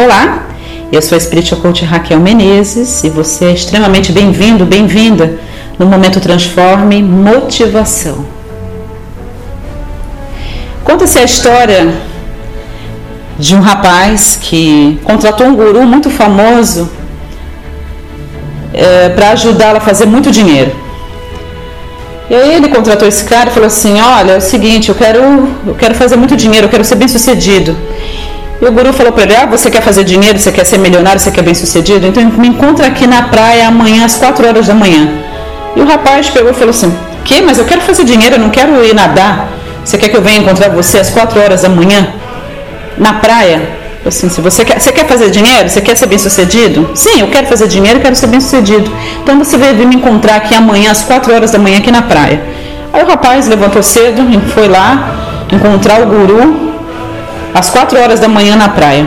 Olá, eu sou a Spiritual Coach Raquel Menezes e você é extremamente bem-vindo, bem-vinda no Momento Transforme Motivação. Conta-se a história de um rapaz que contratou um guru muito famoso é, para ajudá-lo a fazer muito dinheiro. E aí ele contratou esse cara e falou assim: Olha, é o seguinte, eu quero, eu quero fazer muito dinheiro, eu quero ser bem sucedido. E o guru falou para ele: Ah, você quer fazer dinheiro, você quer ser milionário, você quer bem sucedido? Então me encontra aqui na praia amanhã às 4 horas da manhã. E o rapaz pegou e falou assim: Que? Mas eu quero fazer dinheiro, eu não quero ir nadar. Você quer que eu venha encontrar você às 4 horas da manhã? Na praia? Assim, se você quer, você quer fazer dinheiro? Você quer ser bem sucedido? Sim, eu quero fazer dinheiro e quero ser bem sucedido. Então você vai vir me encontrar aqui amanhã às 4 horas da manhã aqui na praia. Aí o rapaz levantou cedo e foi lá encontrar o guru às 4 horas da manhã na praia.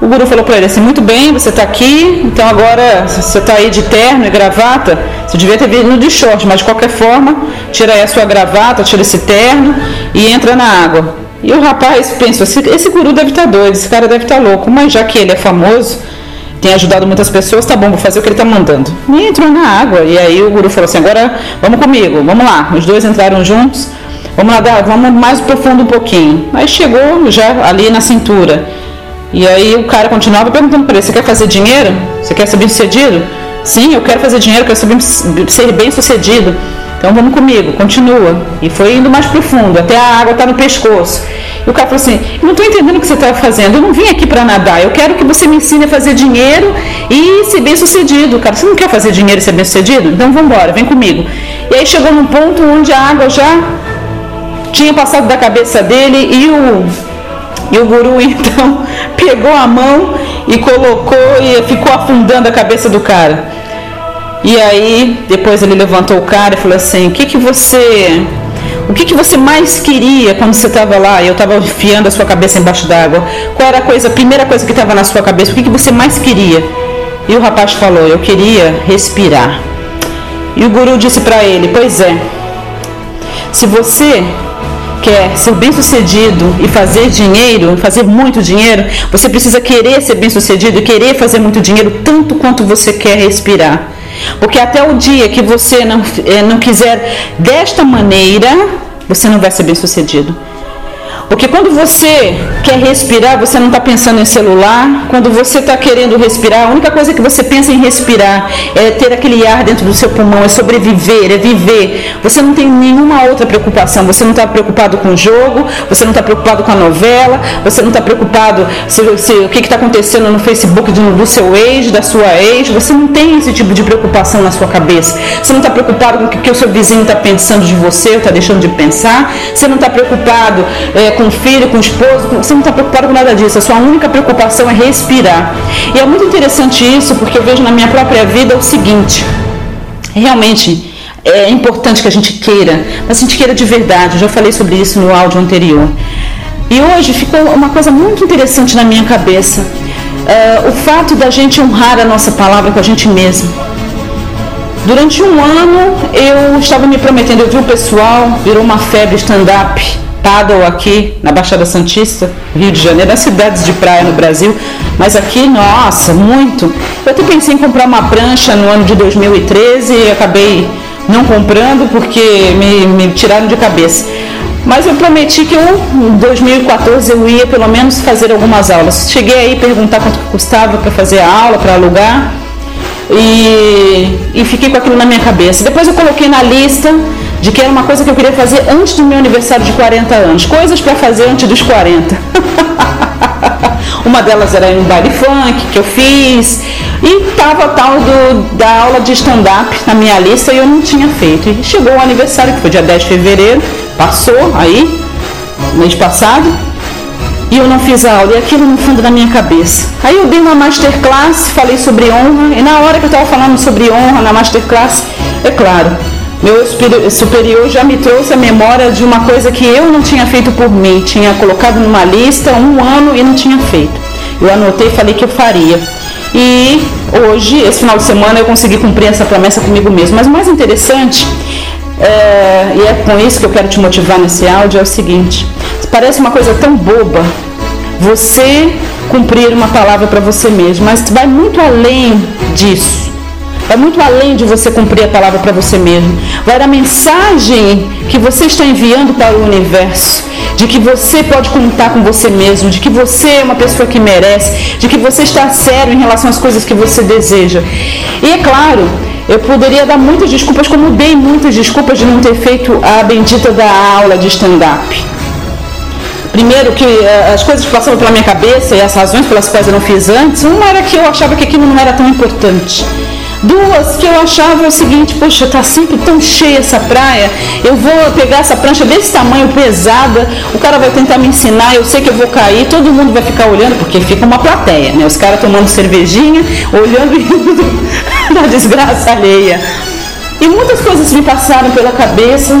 O guru falou para ele assim: Muito bem, você está aqui, então agora você está aí de terno e gravata. Você devia ter vindo de short, mas de qualquer forma, tira aí a sua gravata, tira esse terno e entra na água. E o rapaz pensou: esse, esse guru deve estar tá doido, esse cara deve estar tá louco, mas já que ele é famoso, tem ajudado muitas pessoas, tá bom, vou fazer o que ele está mandando. E entrou na água. E aí o guru falou assim: Agora vamos comigo, vamos lá. Os dois entraram juntos. Vamos nadar, vamos mais profundo um pouquinho. Aí chegou já ali na cintura. E aí o cara continuava perguntando para ele: Você quer fazer dinheiro? Você quer ser bem sucedido? Sim, eu quero fazer dinheiro, quero ser bem sucedido. Então vamos comigo, continua. E foi indo mais profundo, até a água estar tá no pescoço. E o cara falou assim: Eu não estou entendendo o que você está fazendo, eu não vim aqui para nadar, eu quero que você me ensine a fazer dinheiro e ser bem sucedido. Cara, você não quer fazer dinheiro e ser bem sucedido? Então vamos embora, vem comigo. E aí chegou num ponto onde a água já tinha passado da cabeça dele e o, e o guru então pegou a mão e colocou e ficou afundando a cabeça do cara. E aí depois ele levantou o cara e falou assim: "O que que você o que, que você mais queria quando você estava lá eu estava enfiando a sua cabeça embaixo d'água? Qual era a coisa, a primeira coisa que estava na sua cabeça? O que, que você mais queria? E o rapaz falou: Eu queria respirar. E o guru disse para ele: Pois é, se você quer ser bem sucedido e fazer dinheiro, fazer muito dinheiro, você precisa querer ser bem sucedido e querer fazer muito dinheiro tanto quanto você quer respirar. Porque até o dia que você não, eh, não quiser desta maneira, você não vai ser bem sucedido. Porque quando você quer respirar, você não está pensando em celular. Quando você está querendo respirar, a única coisa que você pensa em respirar é ter aquele ar dentro do seu pulmão, é sobreviver, é viver. Você não tem nenhuma outra preocupação. Você não está preocupado com o jogo, você não está preocupado com a novela, você não está preocupado se, se, o que está acontecendo no Facebook do, do seu ex, da sua ex. Você não tem esse tipo de preocupação na sua cabeça. Você não está preocupado com o que, que o seu vizinho está pensando de você, ou está deixando de pensar. Você não está preocupado. É, com filho, com esposo, você não está preocupado com nada disso. A sua única preocupação é respirar. E é muito interessante isso, porque eu vejo na minha própria vida o seguinte: realmente é importante que a gente queira, mas a gente queira de verdade. Eu já falei sobre isso no áudio anterior. E hoje ficou uma coisa muito interessante na minha cabeça. Uh, o fato da gente honrar a nossa palavra com a gente mesmo. Durante um ano eu estava me prometendo, eu vi o pessoal, virou uma febre stand-up paddle aqui na Baixada Santista, Rio de Janeiro, nas cidades de praia no Brasil, mas aqui, nossa, muito. Eu até pensei em comprar uma prancha no ano de 2013 e acabei não comprando porque me, me tiraram de cabeça. Mas eu prometi que eu, em 2014 eu ia pelo menos fazer algumas aulas. Cheguei aí perguntar quanto custava para fazer a aula, para alugar. E, e fiquei com aquilo na minha cabeça. Depois eu coloquei na lista de que era uma coisa que eu queria fazer antes do meu aniversário de 40 anos. Coisas para fazer antes dos 40. uma delas era um baile funk que eu fiz. E estava tal do, da aula de stand-up na minha lista e eu não tinha feito. E chegou o aniversário, que foi dia 10 de fevereiro, passou aí, mês passado, e eu não fiz aula, e aquilo no fundo da minha cabeça. Aí eu dei uma masterclass, falei sobre honra, e na hora que eu estava falando sobre honra na masterclass, é claro, meu superior já me trouxe a memória de uma coisa que eu não tinha feito por mim, tinha colocado numa lista um ano e não tinha feito. Eu anotei e falei que eu faria. E hoje, esse final de semana, eu consegui cumprir essa promessa comigo mesmo. Mas o mais interessante, é, e é com isso que eu quero te motivar nesse áudio, é o seguinte: parece uma coisa tão boba, você cumprir uma palavra para você mesmo, mas vai muito além disso. Vai muito além de você cumprir a palavra para você mesmo. Vai a mensagem que você está enviando para o universo, de que você pode contar com você mesmo, de que você é uma pessoa que merece, de que você está sério em relação às coisas que você deseja. E é claro, eu poderia dar muitas desculpas, como dei muitas desculpas de não ter feito a bendita da aula de stand-up. Primeiro que eh, as coisas que passavam pela minha cabeça e as razões pelas quais eu não fiz antes, uma era que eu achava que aquilo não era tão importante. Duas que eu achava o seguinte, poxa, tá sempre tão cheia essa praia, eu vou pegar essa prancha desse tamanho, pesada, o cara vai tentar me ensinar, eu sei que eu vou cair, todo mundo vai ficar olhando, porque fica uma plateia, né? Os caras tomando cervejinha, olhando e na desgraça alheia. E muitas coisas me passaram pela cabeça,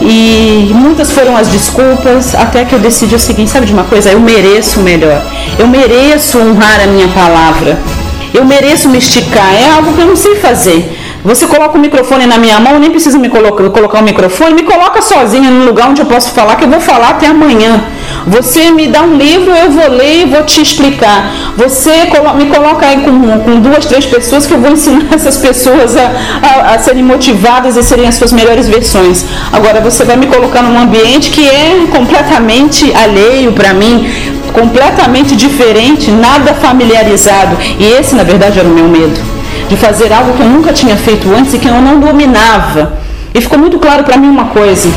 e muitas foram as desculpas, até que eu decidi o seguinte, sabe de uma coisa? Eu mereço o melhor. Eu mereço honrar a minha palavra. Eu mereço me esticar. É algo que eu não sei fazer. Você coloca o microfone na minha mão, nem precisa me colocar, colocar o microfone, me coloca sozinha no lugar onde eu posso falar, que eu vou falar até amanhã. Você me dá um livro, eu vou ler e vou te explicar. Você me coloca aí com, com duas, três pessoas que eu vou ensinar essas pessoas a, a, a serem motivadas e serem as suas melhores versões. Agora você vai me colocar num ambiente que é completamente alheio para mim, completamente diferente, nada familiarizado. E esse, na verdade, era o meu medo. De fazer algo que eu nunca tinha feito antes e que eu não dominava. E ficou muito claro para mim uma coisa.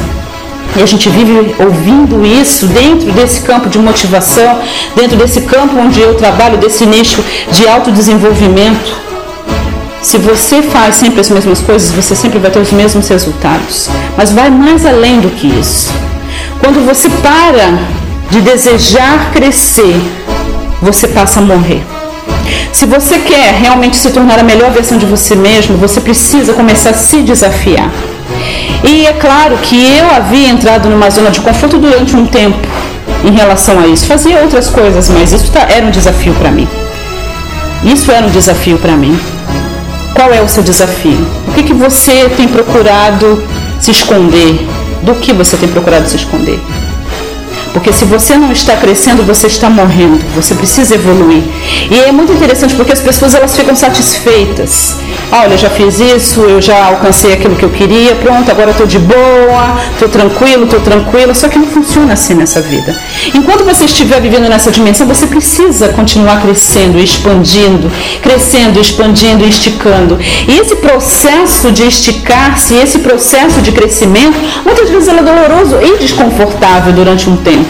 E a gente vive ouvindo isso dentro desse campo de motivação, dentro desse campo onde eu trabalho, desse nicho de autodesenvolvimento. Se você faz sempre as mesmas coisas, você sempre vai ter os mesmos resultados. Mas vai mais além do que isso. Quando você para de desejar crescer, você passa a morrer. Se você quer realmente se tornar a melhor versão de você mesmo, você precisa começar a se desafiar. E é claro que eu havia entrado numa zona de conforto durante um tempo em relação a isso. Fazia outras coisas, mas isso tá, era um desafio para mim. Isso era um desafio para mim. Qual é o seu desafio? O que, que você tem procurado se esconder? Do que você tem procurado se esconder? Porque se você não está crescendo, você está morrendo. Você precisa evoluir. E é muito interessante porque as pessoas elas ficam satisfeitas. Olha, eu já fiz isso, eu já alcancei aquilo que eu queria, pronto, agora estou de boa, estou tranquilo, estou tranquila. Só que não funciona assim nessa vida. Enquanto você estiver vivendo nessa dimensão, você precisa continuar crescendo, expandindo, crescendo, expandindo e esticando. E esse processo de esticar-se, esse processo de crescimento, muitas vezes é doloroso e desconfortável durante um tempo.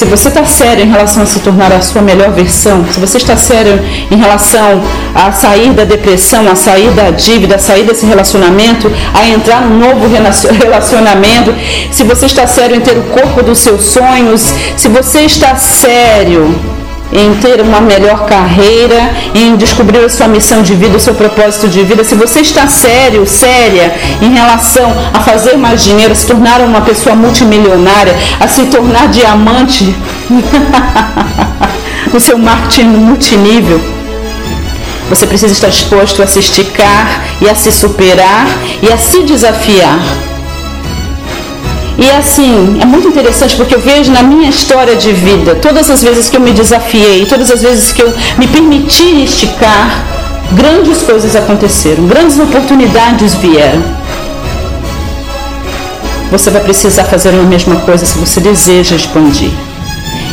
Se você está sério em relação a se tornar a sua melhor versão, se você está sério em relação a sair da depressão, a sair da dívida, a sair desse relacionamento, a entrar num novo relacionamento, se você está sério em ter o corpo dos seus sonhos, se você está sério em ter uma melhor carreira, em descobrir a sua missão de vida, o seu propósito de vida, se você está sério, séria em relação a fazer mais dinheiro, a se tornar uma pessoa multimilionária, a se tornar diamante no seu marketing multinível, você precisa estar disposto a se esticar e a se superar e a se desafiar e assim, é muito interessante porque eu vejo na minha história de vida, todas as vezes que eu me desafiei, todas as vezes que eu me permiti esticar, grandes coisas aconteceram, grandes oportunidades vieram. Você vai precisar fazer a mesma coisa se você deseja expandir.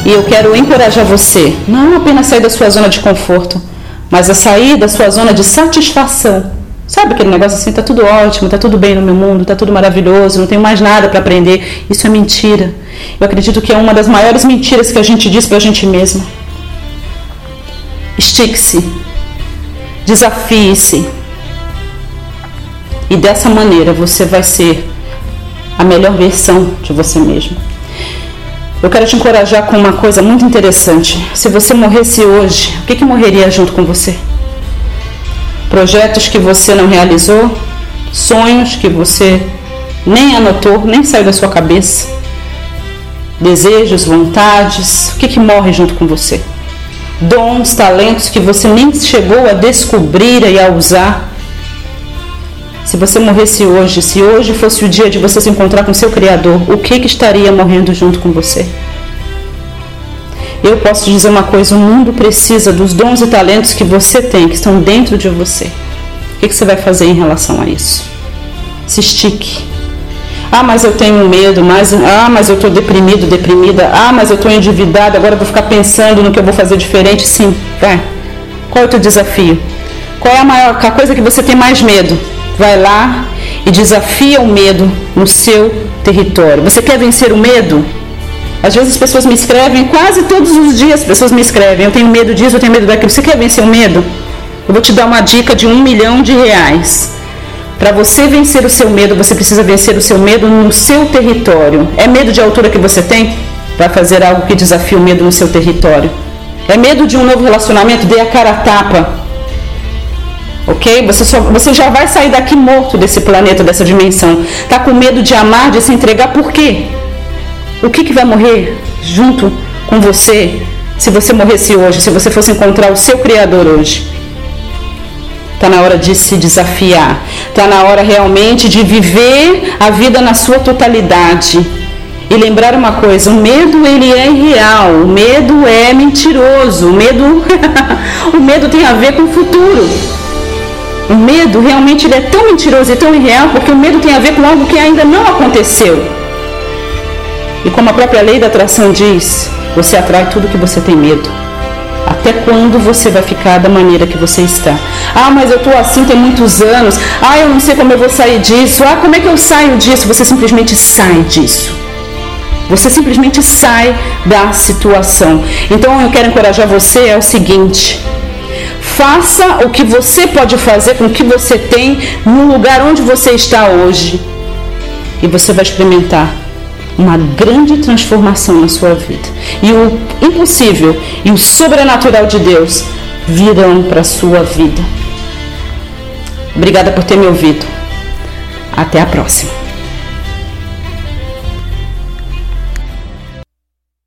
E eu quero encorajar você, não apenas sair da sua zona de conforto, mas a sair da sua zona de satisfação Sabe aquele negócio assim, tá tudo ótimo, tá tudo bem no meu mundo, tá tudo maravilhoso, não tenho mais nada para aprender. Isso é mentira. Eu acredito que é uma das maiores mentiras que a gente diz para a gente mesma. Estique-se, desafie-se. E dessa maneira você vai ser a melhor versão de você mesmo. Eu quero te encorajar com uma coisa muito interessante. Se você morresse hoje, o que, que morreria junto com você? Projetos que você não realizou, sonhos que você nem anotou, nem saiu da sua cabeça, desejos, vontades, o que, que morre junto com você? Dons, talentos que você nem chegou a descobrir e a usar. Se você morresse hoje, se hoje fosse o dia de você se encontrar com seu Criador, o que, que estaria morrendo junto com você? Eu posso te dizer uma coisa: o mundo precisa dos dons e talentos que você tem, que estão dentro de você. O que, você vai fazer em relação a isso? Se estique. Ah, mas eu tenho medo, mas, ah, mas eu estou deprimido, deprimida. Ah, mas eu estou endividado, agora eu vou ficar pensando no que eu vou fazer diferente. Sim, vai. Qual é o teu desafio? Qual é a maior a coisa que você tem mais medo? Vai lá e desafia o medo no seu território. Você quer vencer o medo? Às vezes as pessoas me escrevem, quase todos os dias as pessoas me escrevem, eu tenho medo disso, eu tenho medo daquilo. Você quer vencer o medo? Eu vou te dar uma dica de um milhão de reais. Para você vencer o seu medo, você precisa vencer o seu medo no seu território. É medo de altura que você tem? Vai fazer algo que desafie o medo no seu território. É medo de um novo relacionamento? Dê a cara a tapa. Ok? Você, só, você já vai sair daqui morto desse planeta, dessa dimensão. Tá com medo de amar, de se entregar, por quê? O que, que vai morrer junto com você se você morresse hoje, se você fosse encontrar o seu Criador hoje? Está na hora de se desafiar. Está na hora realmente de viver a vida na sua totalidade. E lembrar uma coisa, o medo ele é irreal, o medo é mentiroso, o medo, o medo tem a ver com o futuro. O medo realmente ele é tão mentiroso e tão irreal porque o medo tem a ver com algo que ainda não aconteceu. E como a própria lei da atração diz, você atrai tudo que você tem medo. Até quando você vai ficar da maneira que você está? Ah, mas eu estou assim tem muitos anos. Ah, eu não sei como eu vou sair disso. Ah, como é que eu saio disso? Você simplesmente sai disso. Você simplesmente sai da situação. Então eu quero encorajar você é o seguinte: faça o que você pode fazer com o que você tem no lugar onde você está hoje. E você vai experimentar uma grande transformação na sua vida. E o impossível e o sobrenatural de Deus virão para a sua vida. Obrigada por ter me ouvido. Até a próxima.